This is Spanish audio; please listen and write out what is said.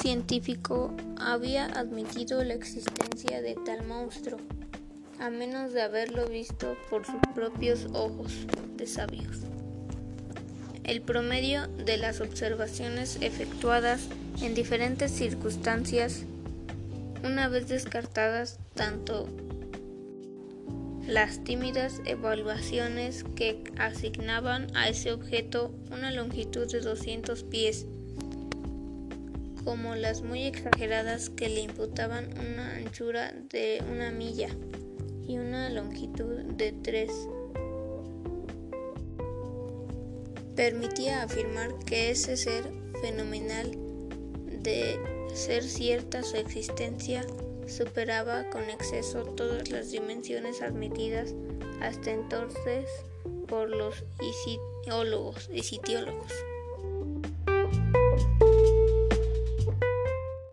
científico había admitido la existencia de tal monstruo, a menos de haberlo visto por sus propios ojos de sabios. El promedio de las observaciones efectuadas en diferentes circunstancias, una vez descartadas tanto las tímidas evaluaciones que asignaban a ese objeto una longitud de 200 pies, como las muy exageradas que le imputaban una anchura de una milla y una longitud de 3. Permitía afirmar que ese ser fenomenal, de ser cierta su existencia, superaba con exceso todas las dimensiones admitidas hasta entonces por los.